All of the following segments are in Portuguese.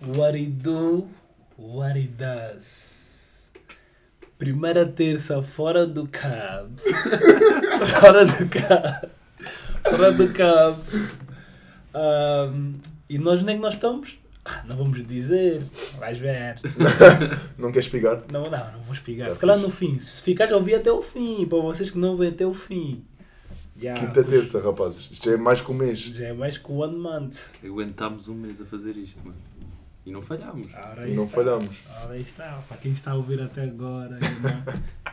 What he do, what he does. Primeira terça fora do Cabs. fora do Cabs. Fora do Cabs. Ahm, e nós é que nós estamos? Ah, não vamos dizer. Vais ver. Não queres pegar? Não, não, não vou explicar. Já Se calhar no fim. Se ficares a ouvir até o fim. Para vocês que não vêm até o fim. Já, Quinta, terça, rapazes. Isto já é mais que um mês. Já é mais que one month. Aguentámos um mês a fazer isto, mano. E não falhámos. Ora, E não está. falhamos. Ora, aí está. Para quem está a ouvir até agora.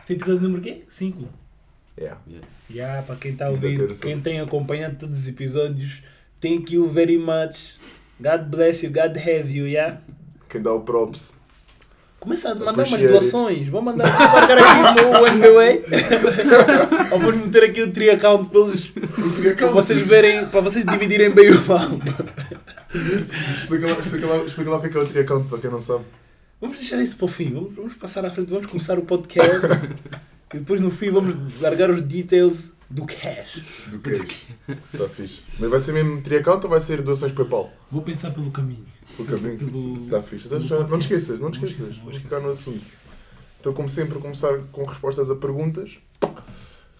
Este episódio número quê? 5. Yeah. Já, para quem está a ouvir, quem tem acompanhado todos os episódios, thank you very much. God bless you, God have you, yeah? Quem dá o props. Começa a mandar umas doações. Vou mandar vou marcar aqui no MBA. Ou vamos meter aqui o tri account para, eles, para vocês verem, para vocês dividirem bem o mal. Explica lá, explica, lá, explica lá o que é, que é o triaccount, para quem não sabe. Vamos deixar isso para o fim. Vamos, vamos passar à frente, vamos começar o podcast. e depois no fim vamos largar os details do cash. Do que Está fixe. Mas vai ser mesmo triaccount ou vai ser doações PayPal? Vou pensar pelo caminho. O caminho. Pelo... Está fixe. Então, pelo já- não te esqueças, não te esqueças. Vamos tocar no assunto. Então, como sempre, a começar com respostas a perguntas.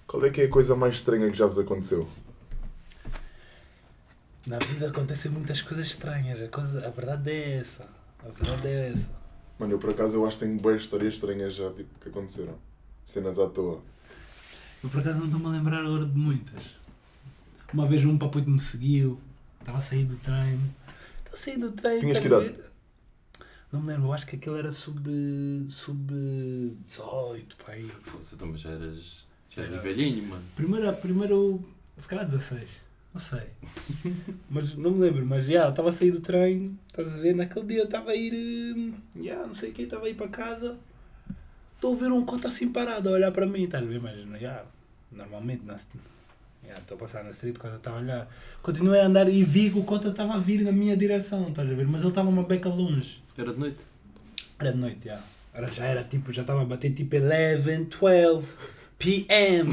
Qual é que é a coisa mais estranha que já vos aconteceu? Na vida acontecem muitas coisas estranhas. A, coisa, a verdade é essa. A verdade é essa. Mano, eu por acaso eu acho que tenho boas histórias estranhas já tipo, que aconteceram. Cenas à toa. Eu por acaso não estou-me a lembrar agora de muitas. Uma vez um papuito me seguiu. Estava a sair do treino. Estava a sair do treino. Tinhas ver? Não me lembro. Eu acho que aquele era sub... Sub... 18, pá aí. Foda-se, então, mas já eras, já Era. eras velhinho, mano. Primeiro, primeiro, se calhar 16, não sei. mas não me lembro, mas já, estava a sair do treino, estás a ver? Naquele dia eu estava a ir, hum, já, não sei o que, estava a ir para casa, estou a ver um cota assim parado a olhar para mim, estás a ver? Mas já, normalmente, estou a passar na street, o cota estava a olhar. Continuei a andar e vi que o cota estava a vir na minha direção, estás a ver? Mas ele estava uma beca longe. Era de noite. Era de noite, já. Era, já era tipo, já estava a bater tipo 11, 12 p.m.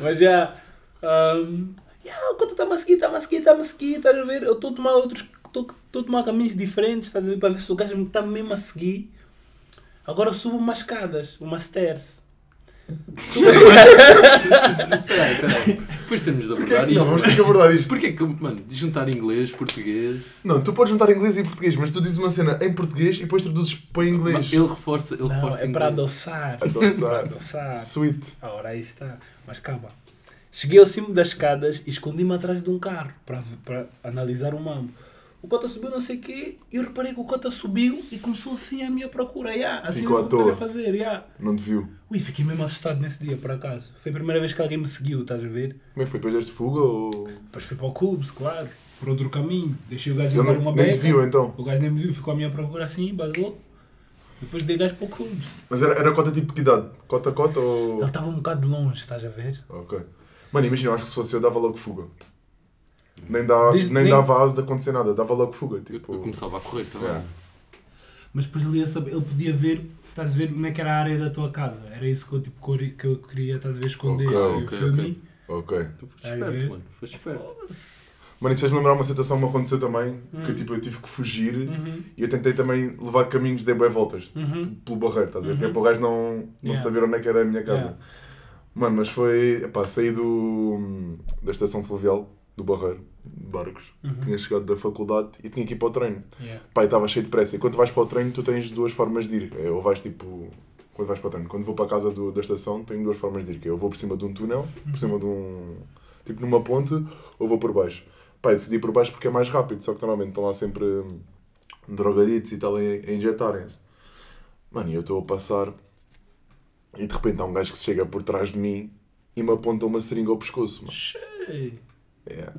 Mas já. Um, o conta está-me a seguir, está-me a seguir, está-me a seguir, estás a ver? Eu estou a tomar outros. Estou a tomar caminhos diferentes, estás a ver? Para ver se o gajo me está mesmo a seguir. Agora eu subo umas escadas, umas stairs. Subo- Peraí, peraí. Depois temos de Porquê? abordar isto. Não, vamos ter que abordar isto. Porquê que, mano, juntar inglês, português. Não, tu podes juntar inglês e português, mas tu dizes uma cena em português e depois traduzes para inglês. Ele reforça, ele Não, reforça é inglês. para adoçar. Adoçar. adoçar. Sweet. Ora, aí está. Mas calma. Cheguei ao cimo das escadas e escondi-me atrás de um carro para, para analisar o mambo. O Cota subiu não sei o quê e eu reparei que o Cota subiu e começou assim a minha procura. Yeah, assim Ficou à eu toa. a fazer. Yeah. Não te viu. Ui, fiquei mesmo assustado nesse dia, por acaso. Foi a primeira vez que alguém me seguiu, estás a ver? Como é que foi? Depois deste fuga ou. Depois fui para o Cubes, claro. Por outro caminho. Deixei o gajo levar uma não, nem beca. te viu então. O gajo nem me viu, ficou à minha procura assim, basou. Depois dei gajo para o Cubes. Mas era, era cota tipo de idade? Cota cota ou. Ele estava um bocado longe, estás a ver? Ok. Mano, imagina, eu acho que se fosse eu dava logo fuga. Nem, dá, Diz- nem, nem- dava asa de acontecer nada, dava logo fuga. Eu, Tipo, eu começava a correr também. É. Mas depois ele ia saber, ele podia ver, estás a ver onde é que era a área da tua casa. Era isso que eu, tipo, que eu queria, estás a ver, esconder. Ok, E o filme. Ok. Tu foste esperto, mano. Foste esperto. Mano, isso fez-me lembrar uma situação que me aconteceu também, que Hum. tipo, eu tive que fugir Uhum. e eu tentei também levar caminhos de boas voltas. Uhum. Pelo barreiro, estás a ver? Uhum. Que é para o gajo não, não Yeah. saber onde é que era a minha casa. Yeah. Mano, mas foi. Epá, saí do, da estação fluvial, do Barreiro, de Barcos. Uhum. Tinha chegado da faculdade e tinha que ir para o treino. Yeah. E estava cheio de pressa. E quando vais para o treino, tu tens duas formas de ir. É, Ou vais tipo. Quando vais para o treino. Quando vou para a casa do- da estação, tenho duas formas de ir. Que é, eu vou por cima de um túnel, por cima de um. Tipo numa ponte, ou vou por baixo. Eu decidi ir por baixo porque é mais rápido. Só que normalmente estão lá sempre hum, drogaditos e tal a, a injetarem-se. Mano, e eu estou a passar. E de repente há um gajo que chega por trás de mim e me aponta uma seringa ao pescoço. Mano. Cheio. É.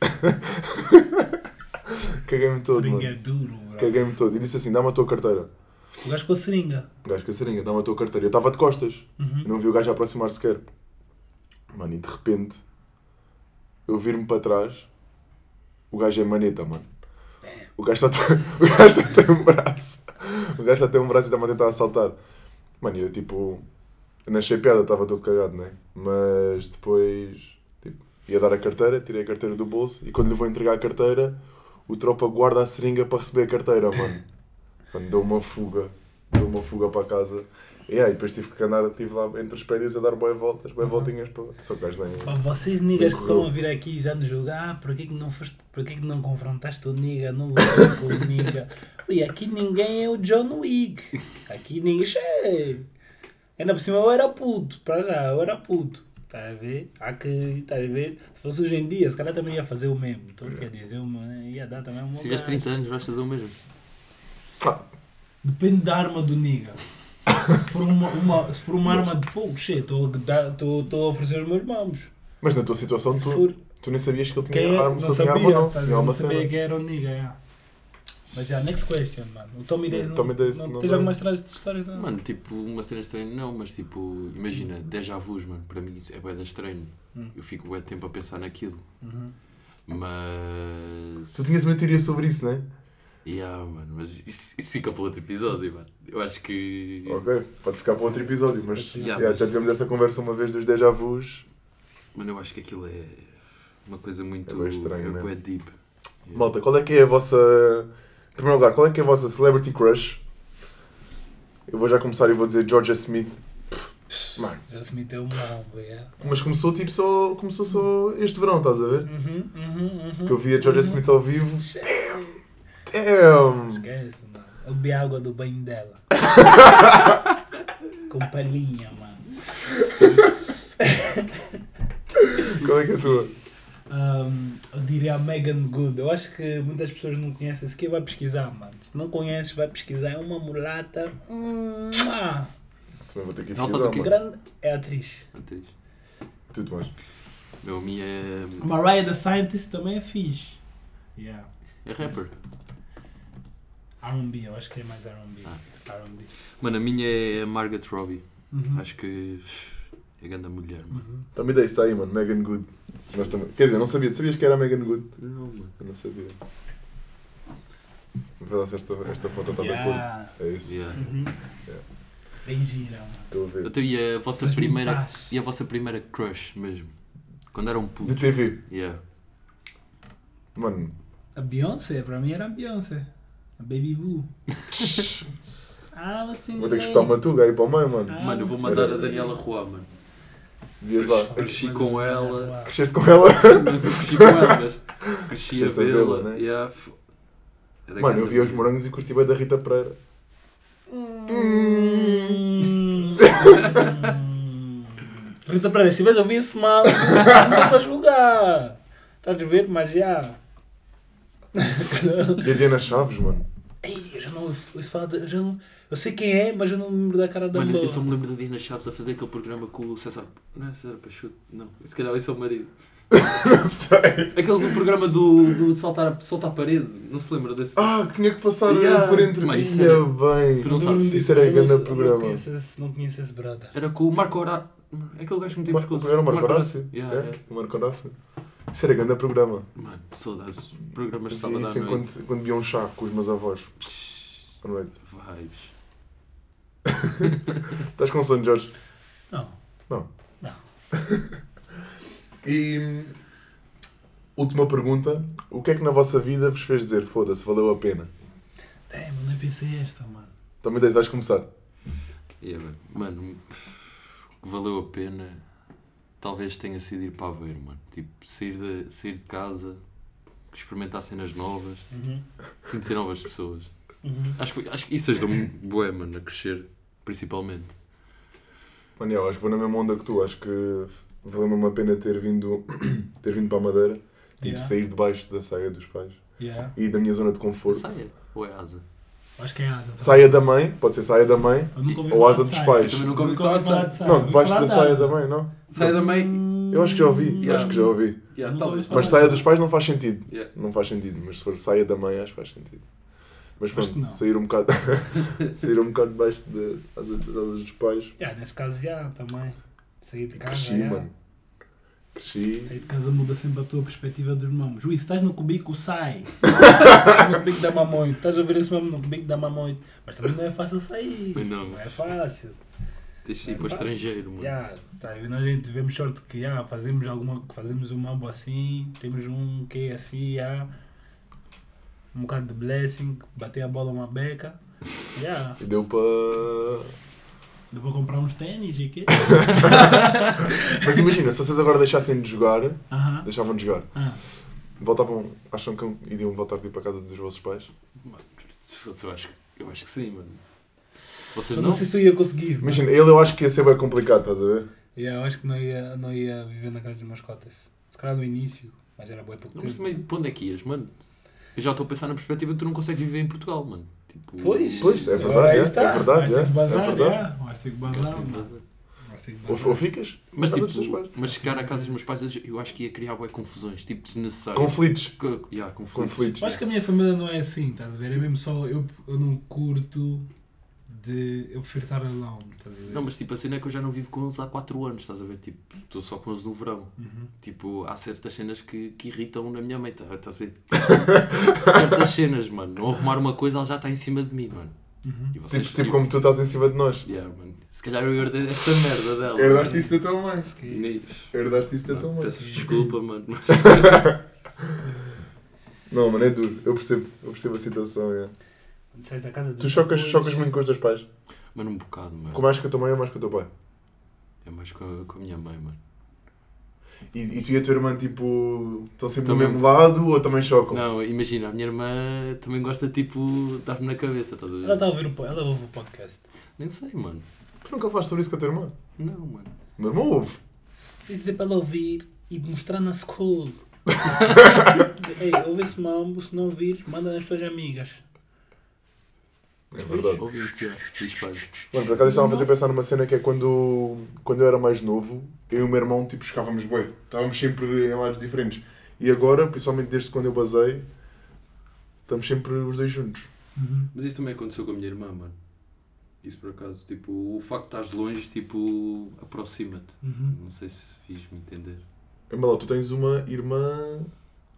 Caguei-me todo, Seringa é mano. duro, bro. Caguei-me todo. E disse assim: dá-me a tua carteira. O gajo com a seringa. O gajo com a seringa, dá-me a tua carteira. Eu estava de costas. Uhum. Eu não vi o gajo aproximar sequer. Mano, e de repente eu viro-me para trás o gajo é maneta, mano. O gajo só tem, o gajo só tem um braço. O gajo só tem um braço e está-me a tentar assaltar. Mano, eu tipo. Não achei piada, estava todo cagado, né? Mas depois. Ia dar a carteira, tirei a carteira do bolso e quando lhe vou entregar a carteira, o tropa guarda a seringa para receber a carteira, mano. Mano, deu uma fuga. Deu uma fuga para casa. E aí, depois tive que andar, estive lá entre os prédios a dar boas voltas, boas voltinhas para. Só que nem. Vocês niggas que estão a vir aqui já nos julgar, ah, porquê que não foste, porquê que não confrontaste o nigga, não lutaste o nigga? Ui, aqui ninguém é o John Wick. Aqui ninguém é. Ainda por cima eu era puto, para já, eu era puto. Estás a ver? Há que, estás a ver? Se fosse hoje em dia, se calhar também ia fazer o mesmo. Então quer dizer, uma, ia dar também uma. Se tiveres 30 anos, vais fazer o mesmo. Depende da arma do nigga. Se for uma, uma- se for uma arma de fogo, estou a estou- estou a oferecer os meus mãos. Mas na tua situação, tu, for, tu nem sabias que ele Quem tinha é? arma, Não se tinha sabia, arma ou não. a não sabia cena. quem era o nigga. Mas já, next question, mano. O Tommy Days não, Tommy Days não, não tens mais atrás de história? Não? Mano, tipo, uma cena estranha não, mas tipo, imagina, déjà vus, mano, para mim isso é bué estranho. Hum. Eu fico bué de tempo a pensar naquilo. Uhum. Mas. Tu tinhas uma teoria sobre isso, não é? Yeah, mano, mas isso, isso fica para outro episódio, mano. Eu acho que. Ok, pode ficar para outro episódio, mas Yeah, yeah, mas- já tivemos essa conversa uma vez dos déjà vus. Mano, eu acho que aquilo é uma coisa muito. É bué estranho, é né? deep. Yeah. Malta, qual é que é a vossa. Em primeiro lugar, qual é que é a vossa celebrity crush? Eu vou já começar e vou dizer Georgia Smith. Mano, Já se meteu um bombo, yeah. mas começou tipo só. Começou só este verão, estás a ver? Uhum, uhum, uhum. Que eu vi a Georgia Smith ao vivo. Esquece, Damn! mano. Eu bebi água do banho dela. Com palhinha, mano. Qual é que é a tua? Um, eu diria a Megan Good. Eu acho que muitas pessoas não conhecem. Se quer vai pesquisar, mano. Se não conheces, vai pesquisar. É uma mulata. Hum, ah, Também vou ter que ir Ela faz pesquisar, o quê? mano. grande é atriz. Atriz. Tudo mais. Meu, a minha é. Mariah the Scientist também é fixe. Yeah. É rapper. R&B, eu acho que é mais R&B. Ah. R&B. Mano, a minha é Margaret Robbie. Uhum. Acho que. É grande mulher, mano. Uhum. Também dei está aí, mano. Megan Good. Mas também... Quer dizer, eu não sabia. Tu sabias que era a Megan Good? Não, mano. Eu não sabia. Vê lá se esta, esta foto está de acordo. Yeah. É isso. Yeah. Uhum. Yeah. Bem gira, mano. Estou a ver. Então, e a vossa Mas primeira. E a vossa primeira crush mesmo? Quando eram De putos? TV. Yeah. Mano, A Beyoncé, para mim era a Beyoncé. A Baby Boo. ah, você vou ter que escutar uma tuga aí para o meio, mano. Ah, Mano, eu vou mandar a Daniela Roa, mano. Vias lá. Cresci com ela. Cresceste com ela? Não cresci com ela, mas cresci a a vê-la, né? Yeah, Mano, eu vi os morangos e curti bem da Rita Pereira. Hum. Rita Pereira, se tiveres a ouvir esse mal, não estou para julgar. Estás a ver? Mas já. E a Diana Chaves, mano. Ei, eu já não ouço falar de, eu, já não, eu sei quem é, mas eu não me lembro da cara da Mano, boa. eu só me lembro da Diana Chaves a fazer aquele programa com o César. Não é César Pachuto? Não. Se calhar esse é o marido. Não sei. Aquele do programa do, do saltar, a, saltar a parede. Não se lembra desse? Ah, que tinha que passar Yeah. por entre Mas isso era- bem. Tu não sabes. Isso era grande programa. Não conheço esse, não conheço esse brother. Era com o Marco Horácio. Aquele gajo que metia Mar- pescoço. Era o Marco Horácio? Yeah, É, yeah. o Marco Horácio. Isso era grande programa. Mano, saudades. Programas de sábado à isso noite. enquanto, quando via um chá com os meus avós. À noite. Vibes. Estás com sono, Jorge? Não. E última pergunta: o que é que na vossa vida vos fez dizer foda-se, valeu a pena? É, mas nem pensei esta, mano. Também vais começar. Yeah, mano, valeu a pena talvez tenha sido ir para Aveiro, mano. Tipo, sair de, sair de casa, experimentar cenas novas, Uhum. conhecer novas pessoas. Uhum. Acho, que- acho que isso ajudou-me bué, mano, a crescer, principalmente. Mano, eu acho que vou na mesma onda que tu. Acho que valeu mesmo a pena ter vindo, ter vindo para a Madeira. Tipo, Yeah. sair debaixo da saia dos pais. Yeah. E da minha zona de conforto. Saia ou é asa? Acho que é asa. tá? Saia da mãe, pode ser saia da mãe. Ou asa dos saia. pais. Eu também nunca ouvi falar de saia. Não, debaixo da saia da mãe, não? Saia da mãe. Eu acho que já ouvi, Yeah. acho que já ouvi. Yeah, talvez. Mas saia dos pais não faz sentido. Yeah. Não faz sentido, mas se for saia da mãe, acho que faz sentido. Mas pronto, sair um bocado, sair um bocado debaixo de, das asas dos pais. Yeah, nesse caso, já, também. Saí de casa, Cresci, já. mano. Cresci. Sair de casa muda sempre a tua perspectiva dos mamos. Juiz, estás no cubico, sai. Estás no cubico da mamãe. Estás a ver esse mamo no cubico da mamãe. Mas também não é fácil sair. Mas não. Não é fácil. Tens de ir É para o estrangeiro, mano. Já, tá, vendo? a gente tivemos sorte que já, fazemos, alguma, fazemos um mambo assim, temos um que é assim, já, um bocado de blessing, bater a bola uma beca. E deu para. deu para comprar uns ténis e quê? Mas imagina, se vocês agora deixassem de jogar, Aham. deixavam de jogar, Ah, voltavam. Acham que iriam voltar tipo, para a casa dos vossos pais? Mano, se fosse, eu acho, que- eu acho que sim, mano. Vocês eu não? não sei se eu ia conseguir. mano. Imagina, ele eu acho que ia ser bem complicado, estás a ver? Yeah, eu acho que não ia, não ia viver na casa dos meus cotas. Se calhar no início, mas era bem pouco Não, Mas também, para onde é que ias, mano? Eu já estou a pensar na perspectiva de tu não consegues viver em Portugal, mano. Tipo, Pois, Pois, é verdade, é, está. é verdade, Vais ter é, que bazar, é verdade. Vais ter que bazar, Ou, ficas? Mas na casa dos teus tipo, mas chegar à casa dos meus pais, eu acho que ia criar bué confusões, tipo, desnecessárias. Conflitos. Co- yeah, conflitos. Conflitos. Acho que a minha família não é assim, estás a ver? É mesmo só, eu, eu não curto de. Eu prefiro estar alone, estás a ver? Não, mas tipo, a cena é que eu já não vivo com eles há 4 anos, estás a ver? Tipo, estou só com eles no verão. Uhum. Tipo, há certas cenas que, que irritam na minha mãe, tá- estás a ver? certas cenas, mano. Não arrumar uma coisa, ela já está em cima de mim, mano. Uhum. E vocês, Tipo, tipo como tu estás em cima de nós. Yeah, mano. Se calhar eu herdei esta merda dela. Herdaste isso da tua mãe. Que- Herdaste isso da tua mãe. Peço desculpa, mano. Mas... Não, mano, é duro. Eu percebo. Eu percebo a situação, é. Sais da casa dos Tu chocas, chocas muito com os teus pais? mano, um bocado, mano. Com mais com a tua mãe ou mais com o teu pai? É mais com a, com a minha mãe, mano. E, e tu e a tua irmã, tipo, estão sempre Também- do mesmo lado ou também chocam? Não, imagina, a minha irmã também gosta, tipo, de dar-me na cabeça, estás a ver? Ela está a ouvir o, ela ouve o podcast. Nem sei, mano. Tu nunca falaste sobre isso com a tua irmã? Não, mano. O meu irmão ouve. De dizer para ela ouvir e mostrar na school. Ei, ouve esse mambo, se não ouvires, manda nas tuas amigas. É verdade. Pai. Mano, por acaso estava a fazer pensar numa cena que é quando, quando eu era mais novo, eu e o meu irmão, tipo, chocávamos bem. Estávamos sempre em lados diferentes. E agora, principalmente desde quando eu basei, estamos sempre os dois juntos. Uhum. Mas isso também aconteceu com a minha irmã, mano. Isso por acaso, tipo, o facto de estás longe, tipo, aproxima-te. Uhum. Não sei se fiz-me entender. Embala, tu tens uma irmã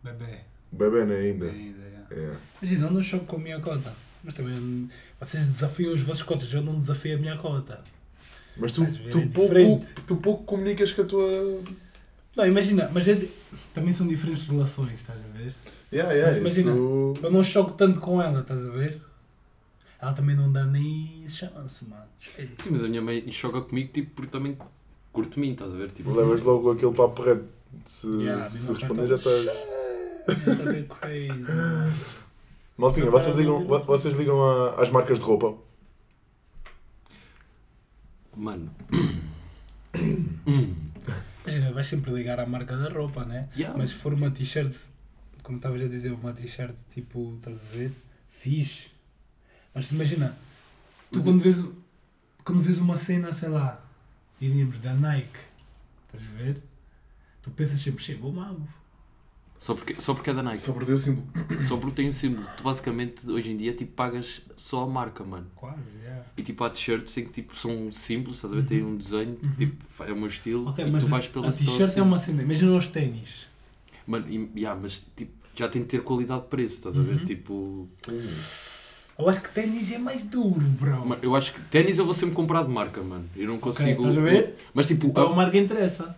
Bebê. bebê, né, ainda? Bem ideia. É. Imagina, eu não choco com a minha cota. Mas também vocês desafiam os vossos cotas, eu não desafio a minha cota. Mas tu, tu, é pouco, tu pouco comunicas com a tua... Não, imagina, mas é de- também são diferentes relações, estás a ver? Yeah, yeah, Mas imagina, isso... Eu não choco tanto com ela, estás a ver? Ela também não dá nem chance, mano. Sim, mas a minha mãe joga comigo, tipo, porque também curto mim, estás a ver? Tipo, Levas logo aquele papo reto. Se, Yeah, se responder já estás... Tá crazy. Maltinha, vocês ligam, vo- vocês ligam a- às marcas de roupa? mano. Imagina, vais sempre ligar à marca da roupa, né? Yeah. Mas se for uma t-shirt, como estavas a dizer, uma t-shirt tipo, estás a ver? Fixe. Mas imagina, tu Mas quando vês, quando vês uma cena, sei lá, diríamos da Nike, estás a ver? Tu pensas sempre, chega, o mambo. Só porque, só porque é da Nike. Só por ter o símbolo. Só porque tem um símbolo. Tu basicamente, hoje em dia, tipo, pagas só a marca, mano. Quase, é. E tipo, há t-shirts em que tipo, são simples, estás a ver? Tem um desenho, Uhum. tipo, é o meu estilo. Ok, e mas tu vais pela t-shirt é uma cena. Imagina os ténis. Mano, e, yeah, mas tipo, já tem de ter qualidade de preço, estás a ver? Uhum. Tipo, Eu acho que ténis é mais duro, bro. mano, eu acho que ténis eu vou sempre comprar de marca, mano. Eu não consigo. estás a ver? Mas tipo, Então a a- marca interessa.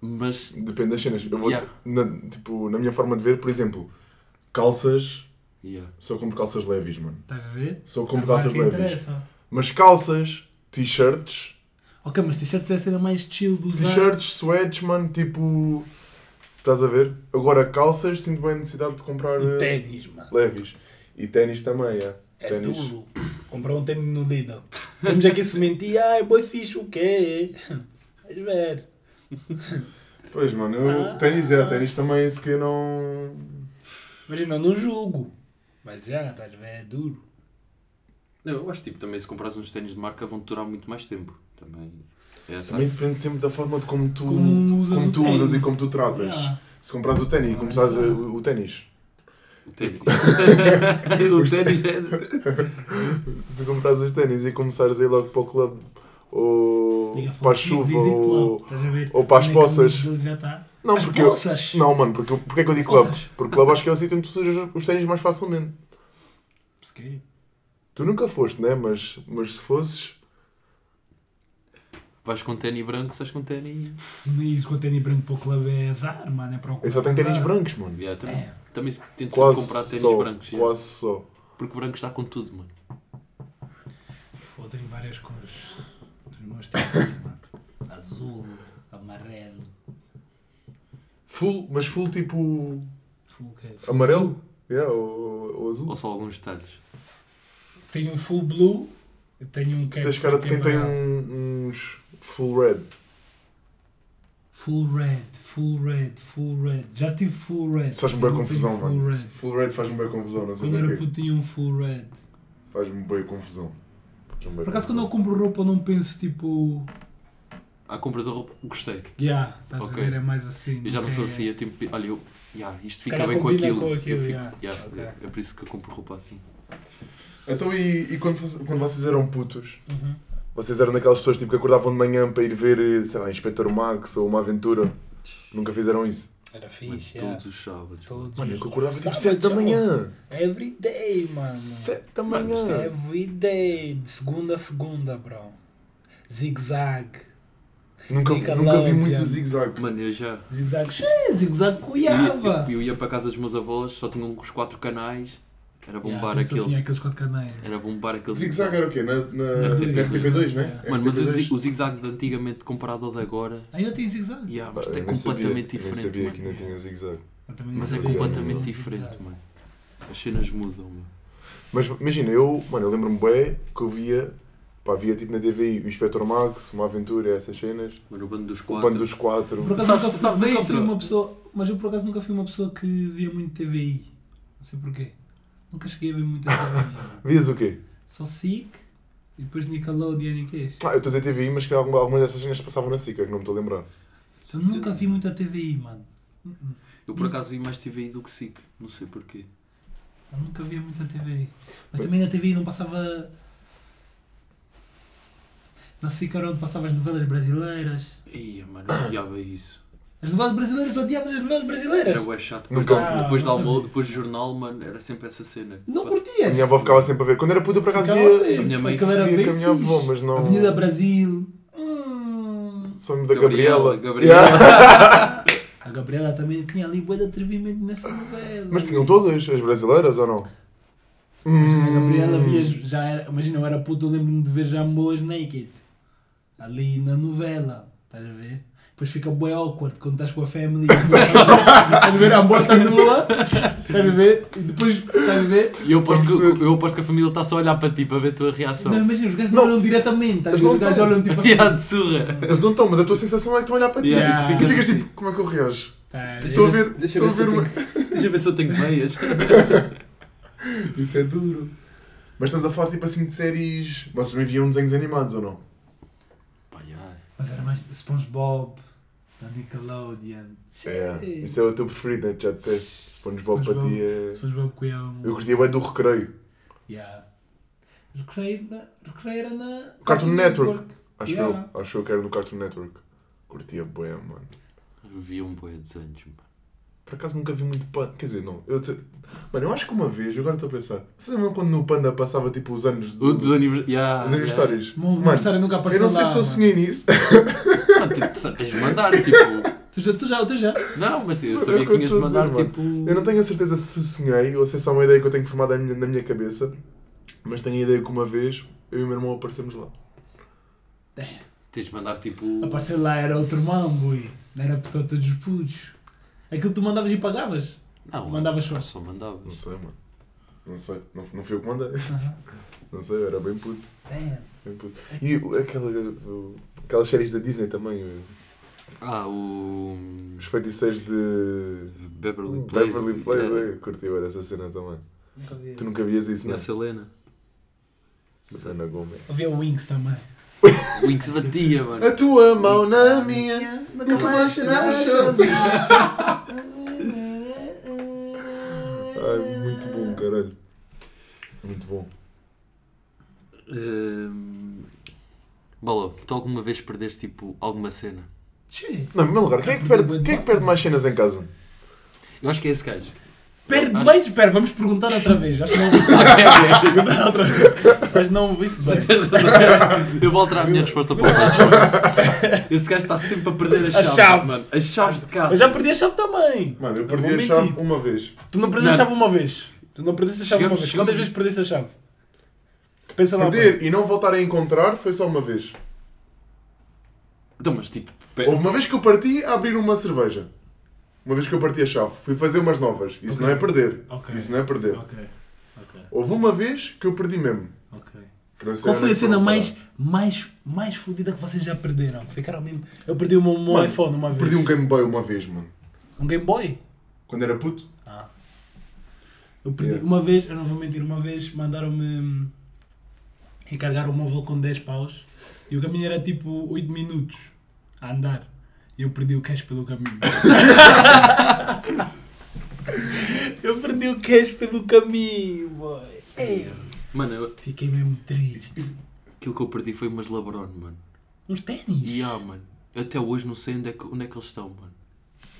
Mas Depende das cenas. Eu vou, Yeah. na, tipo, na minha forma de ver, por exemplo, calças, yeah. só compro calças leves, mano. Estás a ver? Só compro calças marca leves. interessa. Mas calças, t-shirts, Ok, mas t-shirts é a cena mais chill usar. t-shirts, sweats, mano, tipo. Estás a ver? Agora calças, sinto bem a necessidade de comprar E eh, ténis, mano. leves. E ténis também, é. É ténis. duro. Comprar um ténis no Lidl. Temos aqui semente. Ai, boi fixe, o quê? Vais ver. Pois, mano, eu, Ah. ténis é, ténis também, se que eu não. Imagina, eu não julgo. Mas já, estás ver, é duro. Não, eu acho tipo, também se compras uns ténis de marca vão durar muito mais tempo. Também. É. Também depende sempre da forma de como tu, Como usas o tu usas e como tu tratas. Já. Se compras o ténis e Ah, começares a- exato. o, o ténis. O ténis. o ténis é. Se comprares os ténis e começares a ir logo para o clube ou para a chuva, ou... club, estás a ver? ou para as é poças. Não, As porque eu... Não, mano, porque, porque é que eu digo club? Porque club acho que é o sítio onde tu sujas os ténis mais facilmente. Se quê? Tu nunca foste, né? Mas, mas se fosses... Vais com ténis branco, sais com ténis. E com o tênis branco para o clube é azar, mano. É para o Eu só tenho clube, ténis brancos, mano. Yeah, também, É. também tento sempre Quase comprar ténis brancos. yeah. Quase só. Porque branco está com tudo, mano. Tenho várias cores. Ténis, mano. Azul, amarelo, Full, mas full tipo... full que é? Full Amarelo? Yeah, ou, ou azul. Ou só alguns detalhes. Tenho um full blue. Tenho um que Tu é tens cara de quem tem um- uns full red. Full red, full red, full red. Já tive full red. Isso faz-me bem confusão, full mano. Red. Full red faz-me bem confusão, não sei Quando era puto tinha um full red. Faz-me bem confusão. Por acaso quando eu compro roupa eu não penso tipo. Ah, compras a roupa? Gostei. Yeah, estás Ok. a ver? É mais assim. Eu já não é- sou assim, eu tipo, olha, eu, yeah, isto fica bem com aquilo. com Eu aquilo, fico- yeah. yeah, Ok. é, é por isso que eu compro roupa assim. Então, e, e quando, quando vocês eram putos, Uhum. vocês eram daquelas pessoas tipo, que acordavam de manhã para ir ver, sei lá, Inspector Max ou uma aventura? Nunca fizeram isso? Era Mano, fixe, yeah. todos os sábados. Todos. Mano, eu que acordava tipo Sábado, 7 da manhã. Every day, mano. 7 da Mano, manhã. isto é- Every day. De segunda a segunda, bro. Zig-zag. Nunca, nunca vi muito zig-zag. Mano, eu já. Zig-zag. Zig-zag Eu ia, cuiava. eu, eu ia para a casa dos meus avós, só tinham uns quatro canais. Era bombar Yeah, tinha aqueles. aqueles quatro canais. Era bombar aqueles. Zig-zag era o quê? Na, na RTP2, RTP2, né? yeah. Mano, mas o, RTP2. zi- o zig-zag de antigamente comparado ao de agora. Ainda tem zig-zag? Yeah, mas eu é nem sabia, completamente eu diferente, sabia que tinha zig-zag. Mas é completamente diferente, mano. As cenas mudam, mano. Mas imagina, eu, mano, eu lembro-me bem que eu via, pá, via tipo na TVI o Inspector Max, uma aventura, essas cenas, Mano, o bando dos o quatro. bando dos quatro. Por acaso Sabes- nunca, sabes nunca fui uma pessoa. Mas eu por acaso nunca fui uma pessoa que via muito TVI. Não sei porquê. Nunca cheguei a ver muita TVI. mano. Vias o quê? Só SIC e depois Nickelodeon e quês. Ah, eu estou a dizer TVI, mas que alguma- algumas dessas cenas passavam na SICA, que não me estou a lembrar. Eu nunca vi muita TVI, mano. Uh-uh. Eu por acaso vi mais TVI do que SIC. Não sei porquê. Eu nunca via muita TVI. Mas também na TVI não passava. Na SIC era onde passava as novelas brasileiras. Ia, mano, eu odiava isso. As novelas brasileiras odiavas as novelas brasileiras. Era bué chato. Depois, Nunca- da- depois, do Ah, nunca almo- vi depois do jornal, mano, era sempre essa cena. Não Passa- A curtias? minha avó ficava sempre a ver. Quando era puta, eu por acaso Ficava via, ver. A minha mãe Aquilo era via bem com a minha avó, mas não. Avenida Brasil. Hum. Só-me da Gabriela, Gabriela. Gabriela. Yeah. A Gabriela também tinha ali bué de atrevimento nessa novela. Mas tinham todas, as brasileiras ou não? Imagina, a Gabriela Hum. via, já era, imagina, eu era puto, eu lembro-me de ver já boas naked. Ali na novela, estás a ver? Depois fica bué awkward quando estás com a family estás a ver a bota nua, estás a ver? E depois, estás a ver? E eu aposto, que, eu aposto que a família está só a olhar para ti para ver a tua reação. Não, imagina, os gajos Não. não olham diretamente, estás a ver? Os gajos olham tipo assim. De surra. Eles não estão, mas a tua sensação é que estão a olhar para ti. Yeah, e tu ficas assim. tipo, como é que eu reajo? Tá, Estou a ver, Deixa estou eu a ver, uma... eu tenho, deixa eu ver se eu tenho meias. Isso é duro. Mas estamos a falar tipo assim de séries. Vocês me viam desenhos animados ou não? Pá, yeah. Mas era mais SpongeBob, da Nickelodeon. É. Isso é o teu preferido, né? Já disseste. SpongeBob para SpongeBob. ti é. SpongeBob cuidava muito. Eu curtia bem do recreio. Yeah. Recreio na- recreio era na Cartoon Network. Acho Yeah. eu. Acho eu que era no Cartoon Network. Curtia bem, mano. Vi um boi de desenhos, mano. Por acaso nunca vi muito Panda. Quer dizer, não. Eu te... Mano, eu acho que uma vez, agora estou a pensar. Vocês lembram quando no Panda passava tipo os anos do... Dos anivers... yeah, os aniversários? O meu aniversário nunca Eu apareceu não sei lá, se eu mano. sonhei nisso. Yeah. Mano, tens- tens de mandar, tipo... Tu já, tu já, tu já. Não, mas eu sabia o que eu tinhas de mandar, dizer, tipo... Eu não tenho a certeza se sonhei ou se é só uma ideia que eu tenho formada na minha, na minha cabeça. Mas tenho a ideia que uma vez eu e o meu irmão aparecemos lá. Tens de mandar, tipo... Aparecer lá era outro mambo, ui. não era para todos os putos. Aquilo que tu mandavas e pagavas. Não, Mandavas só. só mandavas. Não sei, mano. Não sei. Não, não fui eu que mandei. Não sei, era bem puto. Damn. Bem puto. E aquela, aquelas séries da Disney também. Ah, o... Os feiticeiros de. Beverly Place. Beverly Place. yeah. é, Curti bem dessa cena também. Nunca vi. Tu nunca vias isso, não? Nessa Helena. Ana Gomes. Havia o Wings também. O Winx batia, mano. A tua mão na minha. Nunca mais será sozinho. Ai, muito bom, caralho. Muito bom. Hum, Bolo, tu alguma vez perdeste tipo alguma cena? Não, em primeiro lugar, quem é, que perde, quem é que perde mais cenas em casa? Eu acho que é esse gajo. Perde Acho- bem, espera, vamos perguntar outra vez. Acho que não ouviste. Perguntar outra vez. Mas não ouviste bem. Eu vou alterar a minha resposta para o mano. Esse gajo está sempre a perder as A chaves, chave. mano. As chaves de casa. Eu já perdi a chave também. Mano, eu perdi vou a chave uma vez. Tu não perdeste a chave uma vez. Tu não perdeste a chave Chegamos- uma vez. chegamos- Quantas vezes perdeste a chave? Pensa lá. Perder e não voltar a encontrar foi só uma vez. Então, mas tipo. Houve uma vez que eu parti a abrir uma cerveja. Uma vez que eu parti a chave. Fui fazer umas novas. Isso Ok. não é perder. Ok. Isso não é perder. Ok. Ok. Houve uma vez que eu perdi mesmo. Qual foi é a cena mais, mais, mais fodida que vocês já perderam? Ficaram mesmo. Eu perdi o meu, meu Mano, iPhone uma vez. Perdi um Game Boy uma vez, mano. Um Game Boy? Quando era puto. Ah. Eu perdi Yeah. uma vez, eu não vou mentir, uma vez mandaram-me hum, recarregar o móvel com 10 paus e o caminho era tipo 8 minutos a andar. Eu perdi o cash pelo caminho. eu perdi o cash pelo caminho, boy. Ei, Mano, eu- Fiquei mesmo triste. aquilo que eu perdi foi umas Lebron, mano. Uns ténis. E ah, mano. Eu até hoje não sei onde é que, onde é que eles estão, mano.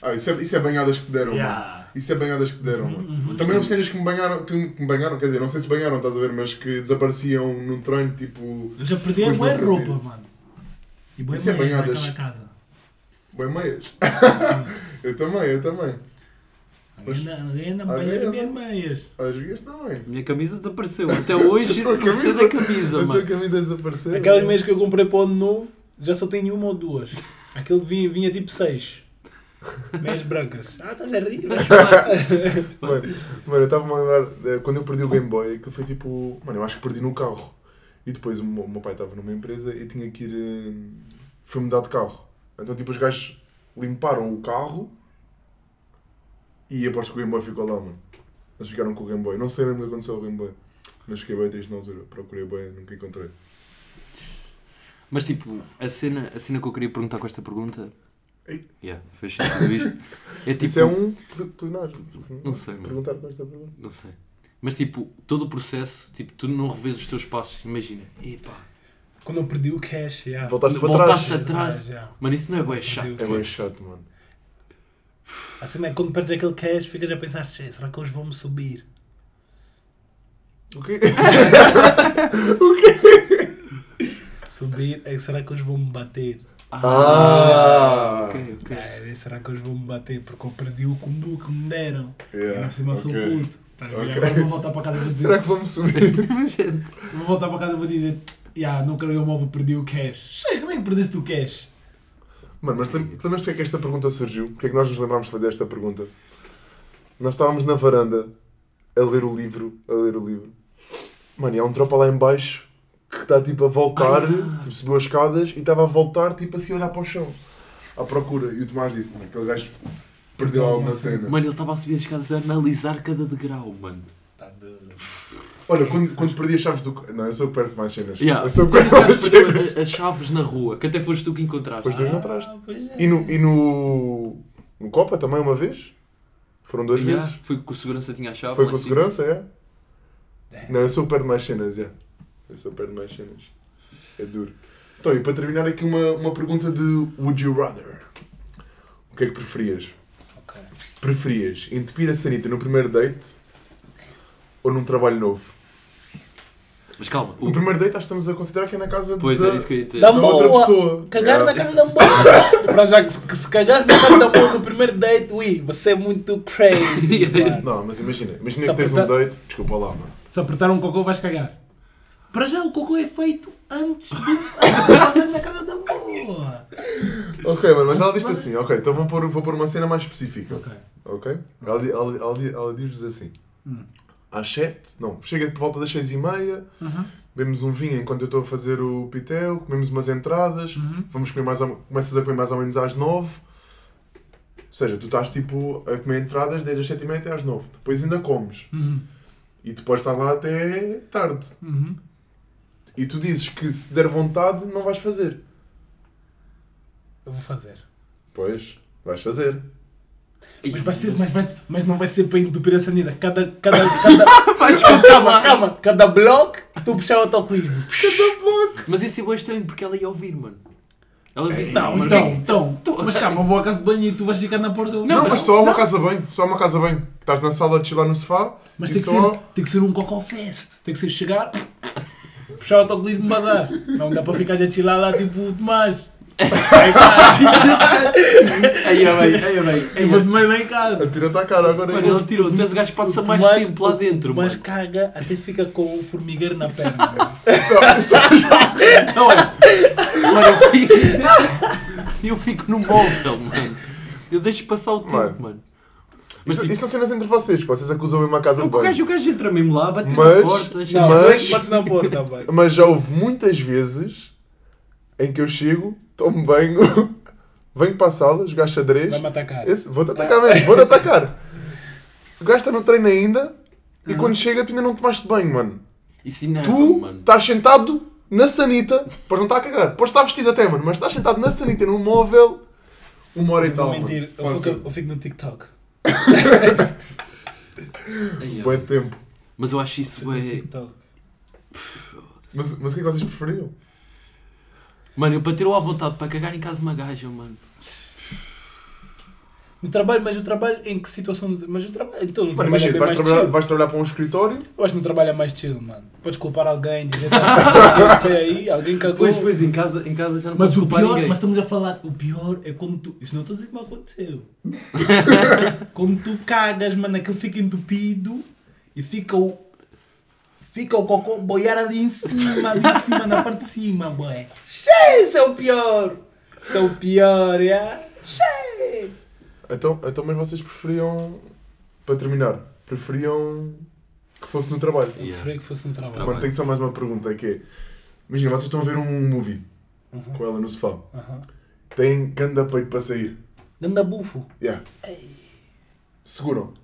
Ah, isso é, isso é banhadas que deram, mano. Yeah. Isso é banhadas que deram, mano. Uhum. Também houve cenas que me banharam, que me banharam, quer dizer, não sei se banharam, estás a ver, mas que desapareciam num treino, tipo, Eu já perdi a boa roupa, mano. E boa Isso é banhadas. Bem meias. eu também, eu também. Mas- Alguém anda- Alguém anda a Alguém apanhar as anda- minhas meias. As minhas também. Minha camisa desapareceu. Até hoje A tua não sei da camisa, A tua mano. camisa desapareceu. Aquelas meias que eu comprei para o ano novo, já só tenho uma ou duas. Aquele vinha, vinha tipo seis. Meias brancas. Ah, estás a rir? Mano, mano, eu estava-me a lembrar, eh, quando eu perdi o Game Boy, aquilo foi tipo, mano, eu acho que perdi no carro. E depois o meu, o meu pai estava numa empresa e tinha que ir, eh, foi mudar de carro. Então tipo, os gajos limparam o carro e aposto que o Game Boy ficou lá, mano. Eles ficaram com o Game Boy. Não sei mesmo o que aconteceu ao Game Boy. Mas fiquei bem triste na altura. Procurei bem, nunca encontrei. Mas tipo, a cena, a cena que eu queria perguntar com esta pergunta. Ei. Yeah, fez sentido isto. É tipo. Isso é um pl- plenário. Não sei, mano. Perguntar com esta pergunta. Não sei. Mas tipo, todo o processo, tipo, tu não revês os teus passos, imagina. Epá. Quando eu perdi o cash, já. Voltaste para Voltaste trás. atrás. Já. Mano, isso não é bué chato. É bem chato, mano. A cena é que quando perdes aquele cash, ficas a pensar, "Che, será que eles vão me subir? O quê? Subir, é, será que eles vão me bater? Ah! ok, ok. É, será que eles vão me bater? Porque eu perdi o combo que me deram. Yeah, Ainda por cima sou ok. puto. Tá a ver? Ok. Agora vou voltar para casa e vou dizer. Será que vamos subir? Vou voltar para casa e vou dizer. Ya, não quero o móvel, perdi o cash. Sei, como é que perdeste o cash? Mano, mas lem- lembras porque é que esta pergunta surgiu? Porque é que nós nos lembrámos de fazer esta pergunta? Nós estávamos na varanda a ler o livro, a ler o livro. Mano, e há um tropa lá em baixo que está tipo a voltar, tipo subiu as escadas e estava a voltar tipo assim a olhar para o chão. À procura. E o Tomás disse, "Não, aquele gajo perdeu alguma cena. Mano, ele estava a subir as escadas a analisar cada degrau, mano. Olha, quando, quando perdi as chaves do... Não, eu sou perto mais cenas. Yeah. Eu sou Quando perto mais cenas. as chaves na rua, que até foste tu que encontraste. Pois tu encontraste. Ah, pois é. E no, e no, no Copa também uma vez? Foram duas Yeah, vezes? Foi que o segurança tinha a chave. Foi lá com em cima. segurança, é? Não, eu sou perto de mais cenas, é. Eu sou perto de mais cenas. É duro. Então, e para terminar aqui uma, uma pergunta de Would you rather? O que é que preferias? Ok. Preferias entupir a sanita no primeiro date ou num trabalho novo? Mas calma, o... No primeiro date, acho que estamos a considerar que é na casa pois da, era isso que eu ia dizer. Da da outra pessoa. Cagar na casa da boa. Para já que, se- se cagar na casa da boa no primeiro date, ui, você é muito crazy. mano. Não, mas imagina. Imagina que tens um apertar- date. Desculpa lá, mano. Se apertar um cocô vais cagar. Para já o cocô é feito antes de fazer na casa da boa. Ok, mano, mas ela diz assim. Ok, então vou pôr, vou pôr uma cena mais específica. Ok. Ok? Ela, di- ela, ela, di- ela diz-vos assim: Hum. Às 7, não, chega por volta das 6 e meia, Uhum. bebemos um vinho enquanto eu estou a fazer o pitel, comemos umas entradas, Uhum. vamos comer mais ou, começas a comer mais ou menos às 9. Ou seja, tu estás tipo a comer entradas desde as 7 e meia até às 9. Depois ainda comes. Uhum. E tu podes estar lá até tarde. Uhum. E tu dizes que se der vontade, não vais fazer. Eu vou fazer. Pois, vais fazer. Mas, vai ser, mas, vai, mas não vai ser para entupir a sanita. Cada. cada, cada calma, calma. Cada bloco tu puxava o autoclismo. Cada bloco! Mas esse é bem estranho porque ela ia ouvir, mano. Ela ia Não, mano, então, o que é então. Tô- Mas calma, eu vou à casa de banho e tu vais ficar na porta. eu- Não, mas- mas só há uma casa bem. Só há uma casa bem. Estás na sala de chilar no sofá. Mas e tem que, só... ser, tem que ser um cocó fest. Tem que ser chegar, puxar o autocolismo de bazar. Não dá para ficar já a chilar lá tipo o Tomás. Vai. Aí é bem, aí é bem. Eu vou Tomás lá em casa. Atira-te à cara agora. Mano, ele tirou. Tu és o gajo que passa O mais Tomás- tempo lá dentro, Mas mano. caga, até fica com o formigueiro na perna. Não é? Mano, eu fico... eu fico no móvel, mano. Eu deixo passar o tempo, Mano. mano. Mas Isso, tipo, isso são cenas entre vocês. Vocês acusam mesmo a casa de o gajo, banho. o gajo entra mesmo lá, bate Mas- na porta, deixa Não, Mas- na porta. Mas já houve muitas vezes em que eu chego, tomo banho, venho para a sala, jogar xadrez. Vai-me atacar. Esse- Vou-te atacar mesmo, vou-te atacar. O gajo está no treino ainda e Uhum. quando chega tu ainda não tomaste banho, mano. Isso não, Tu mano. estás sentado na sanita, podes não estar a cagar, podes estar vestido até, mano, mas estás sentado na sanita num móvel uma hora e tal. vou mentir, eu fico, eu fico no TikTok. É bem. de tempo. Mas eu acho isso é. TikTok. Mas, mas o que é que vocês preferiam? Mano, eu para ter o à vontade para cagar em casa de uma gaja, mano. No trabalho, mas o trabalho em que situação? Mas o trabalho. Então, no Mano, trabalho é imagina, vais mais trabalhar, vais trabalhar para um escritório, Eu acho que no trabalho é mais chill, mano. Podes culpar alguém, dizer que foi aí, alguém cagou. Depois, depois em casa, em casa já não Mas o culpar pior, ninguém. mas estamos a falar, o pior é quando tu. Isso não estou a dizer que me aconteceu. quando tu cagas, mano, aquilo fica entupido e fica o. Fica o cocô boiar ali em cima, ali em cima, na parte de cima, boé. Cheio, isso é o pior! Isso é o pior, yeah? Cheio! então, então mas vocês preferiam, para terminar, preferiam que fosse no trabalho. Eu Yeah. preferia que fosse no trabalho. Trabalho. Mano, tenho só mais uma pergunta, que é, imagina, vocês estão a ver um movie Uhum. com ela no sofá, tem canda peito para sair, Ganda bufo. yeah. seguram.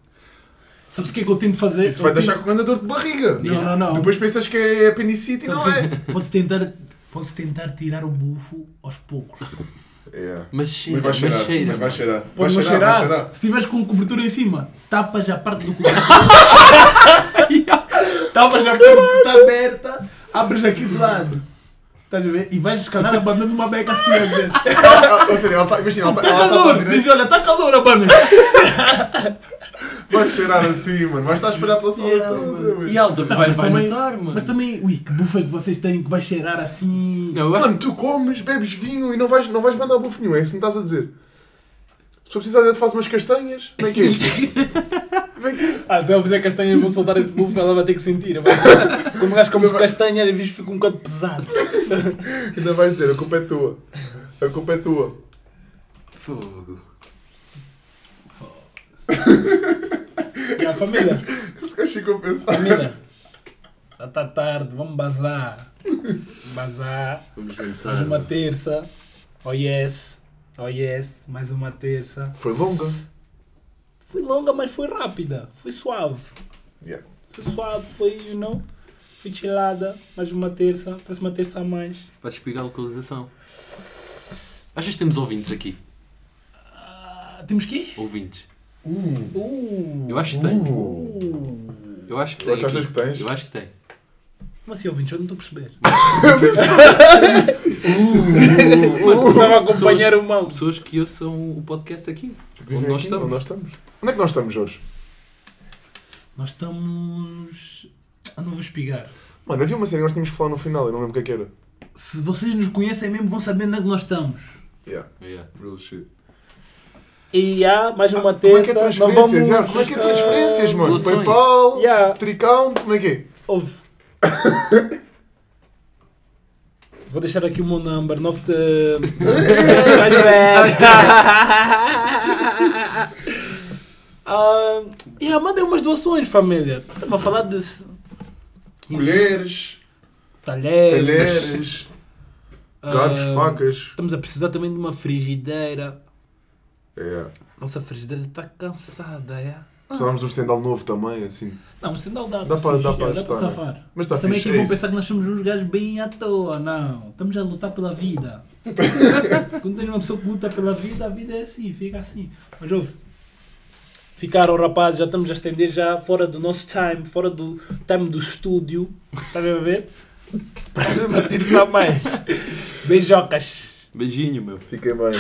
Sabes o que é que eu tento fazer? Isso vai deixar tento- com grande dor de barriga. Não, não, não. Depois pensas que é apendicite e não é. Podes tentar, podes tentar tirar o bufo aos poucos. É. Mas cheira, Mas vai mas cheirar, cheira. mas vai cheirar. Pode vai cheirar, vai cheirar. cheirar. Se tiveres com cobertura em cima, tapas a parte do cobertor. tapas a parte que está aberta, abres aqui do lado. Estás a ver? E vais escalar abanando uma beca assim às vezes. Ou seja, ela está, imagina, ela está, Está ela está, calor! está Diz, olha, está calor, abana. vai cheirar assim, mano. Vais estar a esperar pela sala Yeah, toda. mano. E ela também Não, vai, mas vai também- notar, mano. Mas também, ui, que bufo é que vocês têm que vai cheirar assim? Não, eu acho Mano, tu comes, bebes vinho e não vais, não vais mandar bufo nenhum, é isso que me estás a dizer. Se for precisar, eu te faço umas castanhas. Como é que é? É é? Ah, se ela fizer castanhas, vou soltar esse bufo, ela vai ter que sentir. Vai- Como o gajo come castanhas, às vezes fica um bocado pesado. Ainda vais dizer, a culpa é tua. A culpa é tua. Fogo. E a família? Esse gajo ficou a pensar. Família, já está tarde, vamos bazar. Bazar. Vamos jantar. Mais uma terça. Oh yes. Oh yes. Mais uma terça. Foi longa. Foi longa, mas foi rápida. Foi suave. Yeah. Foi suave, foi, you know. Foi chilada. Mais uma terça. Parece uma terça a mais. Vais explicar a localização. Achas que temos ouvintes aqui? Ah, temos que ir? Ouvintes. Uh. Uh. Eu acho que tem. Uh. Eu acho que tem. aqui. que tens? Eu acho que tem. Como assim, ouvinte? Eu não estou a perceber. Mano, estava a acompanhar o mal. Pessoas que ouçam o podcast aqui. Onde nós aqui. Onde nós estamos? Onde é que nós estamos, Jorge? Nós estamos. Ah, não vou espigar. Mano, havia uma série que nós tínhamos que falar no final, eu não lembro o que é que era. Se vocês nos conhecem mesmo, vão saber onde é que nós estamos. Yeah, Yeah. real shit. E há mais uma Ah, como é que é terça. transferências? vamos, Yeah, como é que é transferências, mano? Doações. Paypal, Yeah. Tricount, como é que é? Houve. Vou deixar aqui o meu number. 9 de... Ah, yeah, mandem umas doações, família. Estamos a falar de 15 Colheres, talheres. talheres, garfos, ah, facas. Estamos a precisar também de uma frigideira. É. Nossa frigideira está cansada, é? Precisávamos de um estendal novo também, assim. Não, isso não dá, Dá para para- dá para dá para né? safar. Mas está também fixe, aqui é vão pensar que nós somos uns gajos bem à toa. Não, estamos a lutar pela vida. Quando tens uma pessoa que luta pela vida, a vida é assim, fica assim. Mas ouve, ficaram rapazes, já estamos a estender já fora do nosso time, fora do time do estúdio. Está a ver? Ter só mais. Beijocas. Beijinho, meu. Fiquem bem.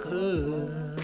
Good.